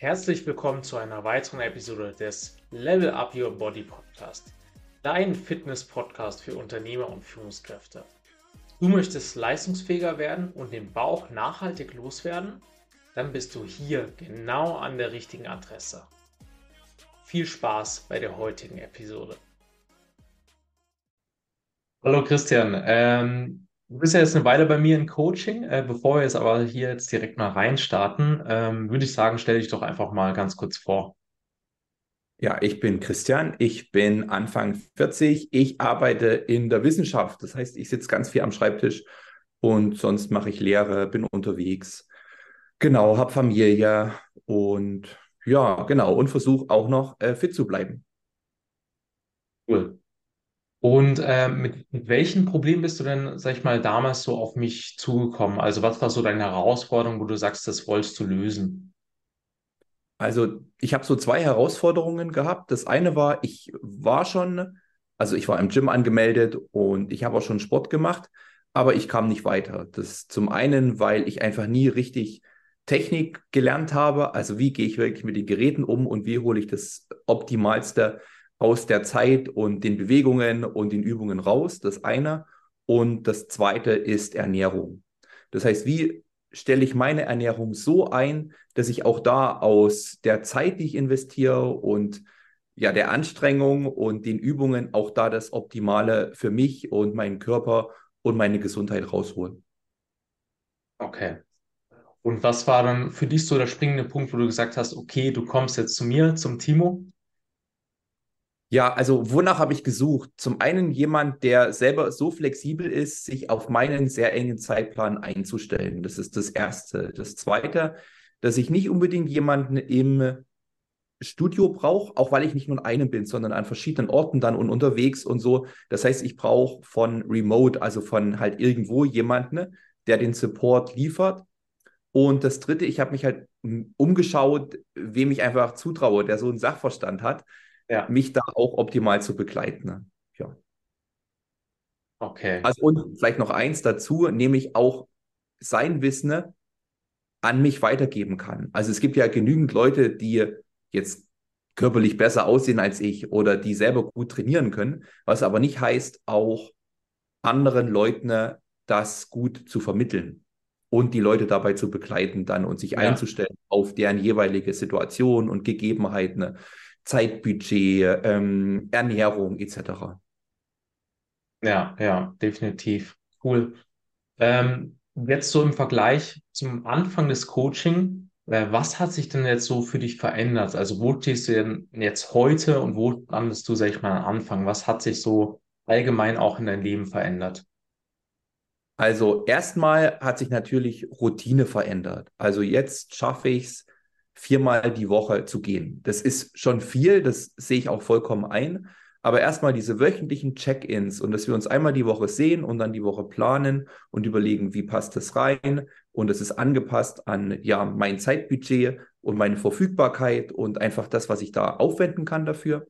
Herzlich willkommen zu einer weiteren Episode des Level Up Your Body Podcast, dein Fitness-Podcast für Unternehmer und Führungskräfte. Du möchtest leistungsfähiger werden und den Bauch nachhaltig loswerden? Dann bist du hier genau an der richtigen Adresse. Viel Spaß bei der heutigen Episode. Hallo Christian, ähm, Du bist ja jetzt eine Weile bei mir im Coaching. Äh, bevor wir jetzt aber hier jetzt direkt mal reinstarten, ähm, würde ich sagen, stell dich doch einfach mal ganz kurz vor. Ja, ich bin Christian, ich bin Anfang 40, ich arbeite in der Wissenschaft, das heißt, ich sitze ganz viel am Schreibtisch und sonst mache ich Lehre, bin unterwegs, genau, habe Familie und ja, genau, und versuche auch noch äh, fit zu bleiben. Cool. Und äh, mit, mit welchen Problemen bist du denn, sag ich mal, damals so auf mich zugekommen? Also was war so deine Herausforderung, wo du sagst, das wolltest du lösen? Also ich habe so zwei Herausforderungen gehabt. Das eine war, ich war schon, also ich war im Gym angemeldet und ich habe auch schon Sport gemacht, aber ich kam nicht weiter. Das zum einen, weil ich einfach nie richtig Technik gelernt habe. Also wie gehe ich wirklich mit den Geräten um und wie hole ich das Optimalste aus der Zeit und den Bewegungen und den Übungen raus, das eine. Und das zweite ist Ernährung. Das heißt, wie stelle ich meine Ernährung so ein, dass ich auch da aus der Zeit, die ich investiere und ja, der Anstrengung und den Übungen auch da das Optimale für mich und meinen Körper und meine Gesundheit rausholen. Okay. Und was war dann für dich so der springende Punkt, wo du gesagt hast, okay, du kommst jetzt zu mir, zum Timo ja, also wonach habe ich gesucht? Zum einen jemand, der selber so flexibel ist, sich auf meinen sehr engen Zeitplan einzustellen. Das ist das Erste. Das Zweite, dass ich nicht unbedingt jemanden im Studio brauche, auch weil ich nicht nur an einem bin, sondern an verschiedenen Orten dann und unterwegs und so. Das heißt, ich brauche von Remote, also von halt irgendwo jemanden, der den Support liefert. Und das Dritte, ich habe mich halt umgeschaut, wem ich einfach zutraue, der so einen Sachverstand hat ja. mich da auch optimal zu begleiten. Ne? Ja. Okay. Also und vielleicht noch eins dazu, nämlich auch sein Wissen an mich weitergeben kann. Also es gibt ja genügend Leute, die jetzt körperlich besser aussehen als ich oder die selber gut trainieren können, was aber nicht heißt, auch anderen Leuten das gut zu vermitteln und die Leute dabei zu begleiten dann und sich ja. einzustellen auf deren jeweilige Situation und Gegebenheiten. Zeitbudget, ähm, Ernährung etc. Ja, ja, definitiv. Cool. Ähm, jetzt so im Vergleich zum Anfang des Coaching, äh, was hat sich denn jetzt so für dich verändert? Also wo stehst du denn jetzt heute und wo standest du, sag ich mal, am Anfang? Was hat sich so allgemein auch in deinem Leben verändert? Also erstmal hat sich natürlich Routine verändert. Also jetzt schaffe ich es, viermal die Woche zu gehen. Das ist schon viel, das sehe ich auch vollkommen ein. Aber erstmal diese wöchentlichen Check-ins und dass wir uns einmal die Woche sehen und dann die Woche planen und überlegen, wie passt das rein. Und es ist angepasst an ja mein Zeitbudget und meine Verfügbarkeit und einfach das, was ich da aufwenden kann dafür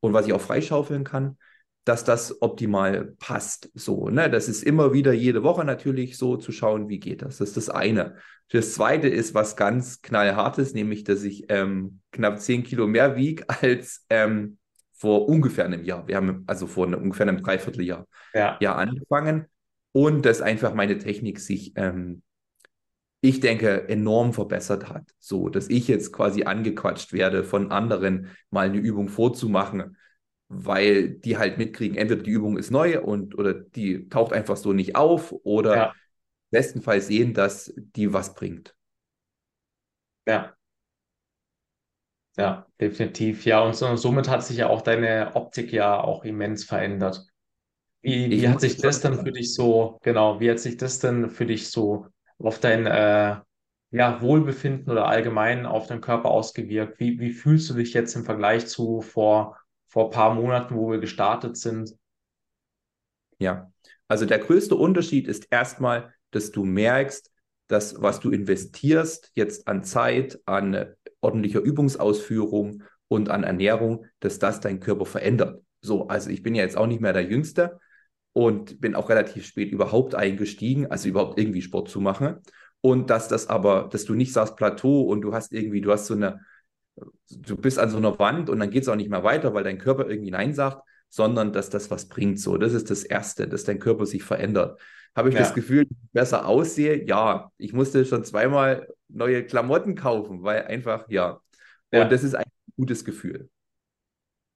und was ich auch freischaufeln kann dass das optimal passt. So, ne? Das ist immer wieder jede Woche natürlich so zu schauen, wie geht das. Das ist das eine. Das zweite ist was ganz knallhartes, nämlich, dass ich ähm, knapp zehn Kilo mehr wiege als ähm, vor ungefähr einem Jahr. Wir haben also vor einem, ungefähr einem Dreivierteljahr ja. ja angefangen und dass einfach meine Technik sich, ähm, ich denke, enorm verbessert hat. So, dass ich jetzt quasi angequatscht werde von anderen, mal eine Übung vorzumachen weil die halt mitkriegen, entweder die Übung ist neu und oder die taucht einfach so nicht auf oder ja. bestenfalls sehen, dass die was bringt. Ja. Ja, definitiv. Ja, und so, somit hat sich ja auch deine Optik ja auch immens verändert. Wie, wie hat sich das dann für dich so, genau, wie hat sich das denn für dich so auf dein äh, ja, Wohlbefinden oder allgemein auf deinen Körper ausgewirkt? Wie, wie fühlst du dich jetzt im Vergleich zu vor vor ein paar Monaten, wo wir gestartet sind. Ja, also der größte Unterschied ist erstmal, dass du merkst, dass was du investierst jetzt an Zeit, an ordentlicher Übungsausführung und an Ernährung, dass das dein Körper verändert. So, also ich bin ja jetzt auch nicht mehr der Jüngste und bin auch relativ spät überhaupt eingestiegen, also überhaupt irgendwie Sport zu machen. und dass das aber, dass du nicht sagst Plateau und du hast irgendwie, du hast so eine, du bist an so einer Wand und dann geht es auch nicht mehr weiter, weil dein Körper irgendwie Nein sagt, sondern dass das was bringt. So, das ist das Erste, dass dein Körper sich verändert. Habe ich ja. das Gefühl, dass ich besser aussehe? Ja, ich musste schon zweimal neue Klamotten kaufen, weil einfach, ja. Und ja. das ist ein gutes Gefühl.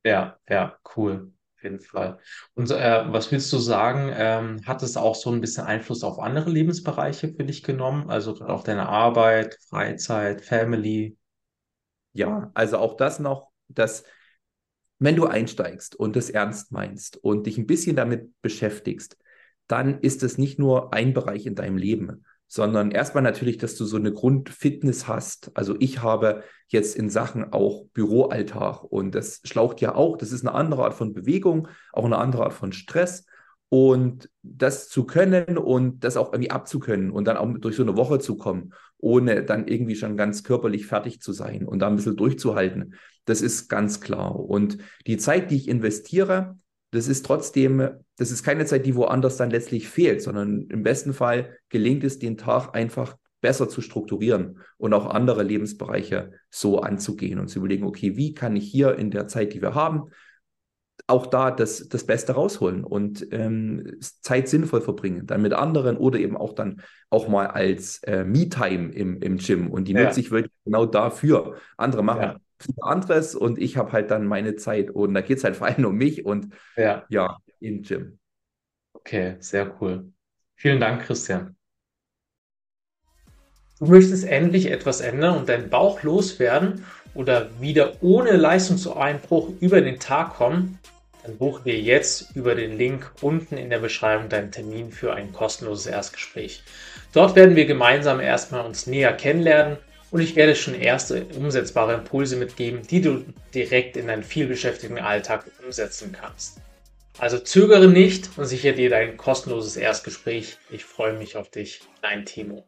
Ja, ja, cool. Auf jeden Fall. Und äh, was willst du sagen? Ähm, hat es auch so ein bisschen Einfluss auf andere Lebensbereiche für dich genommen? Also auf deine Arbeit, Freizeit, Family? Ja, also auch das noch, dass wenn du einsteigst und das ernst meinst und dich ein bisschen damit beschäftigst, dann ist es nicht nur ein Bereich in deinem Leben, sondern erstmal natürlich, dass du so eine Grundfitness hast. Also ich habe jetzt in Sachen auch Büroalltag und das schlaucht ja auch, das ist eine andere Art von Bewegung, auch eine andere Art von Stress. Und das zu können und das auch irgendwie abzukönnen und dann auch durch so eine Woche zu kommen, ohne dann irgendwie schon ganz körperlich fertig zu sein und da ein bisschen durchzuhalten, das ist ganz klar. Und die Zeit, die ich investiere, das ist trotzdem, das ist keine Zeit, die woanders dann letztlich fehlt, sondern im besten Fall gelingt es, den Tag einfach besser zu strukturieren und auch andere Lebensbereiche so anzugehen und zu überlegen, okay, wie kann ich hier in der Zeit, die wir haben, auch da das, das Beste rausholen und ähm, Zeit sinnvoll verbringen, dann mit anderen oder eben auch dann auch mal als äh, Me-Time im, im Gym. Und die ja. nutze ich wirklich genau dafür. Andere machen ja anderes und ich habe halt dann meine Zeit und da geht es halt vor allem um mich und ja, ja im Gym. Okay, sehr cool. Vielen Dank, Christian. Du möchtest endlich etwas ändern und deinen Bauch loswerden oder wieder ohne Leistungseinbruch über den Tag kommen, dann buche dir jetzt über den Link unten in der Beschreibung deinen Termin für ein kostenloses Erstgespräch. Dort werden wir gemeinsam erstmal uns näher kennenlernen und ich werde schon erste umsetzbare Impulse mitgeben, die du direkt in deinen vielbeschäftigten Alltag umsetzen kannst. Also zögere nicht und sichere dir dein kostenloses Erstgespräch. Ich freue mich auf dich, dein Timo.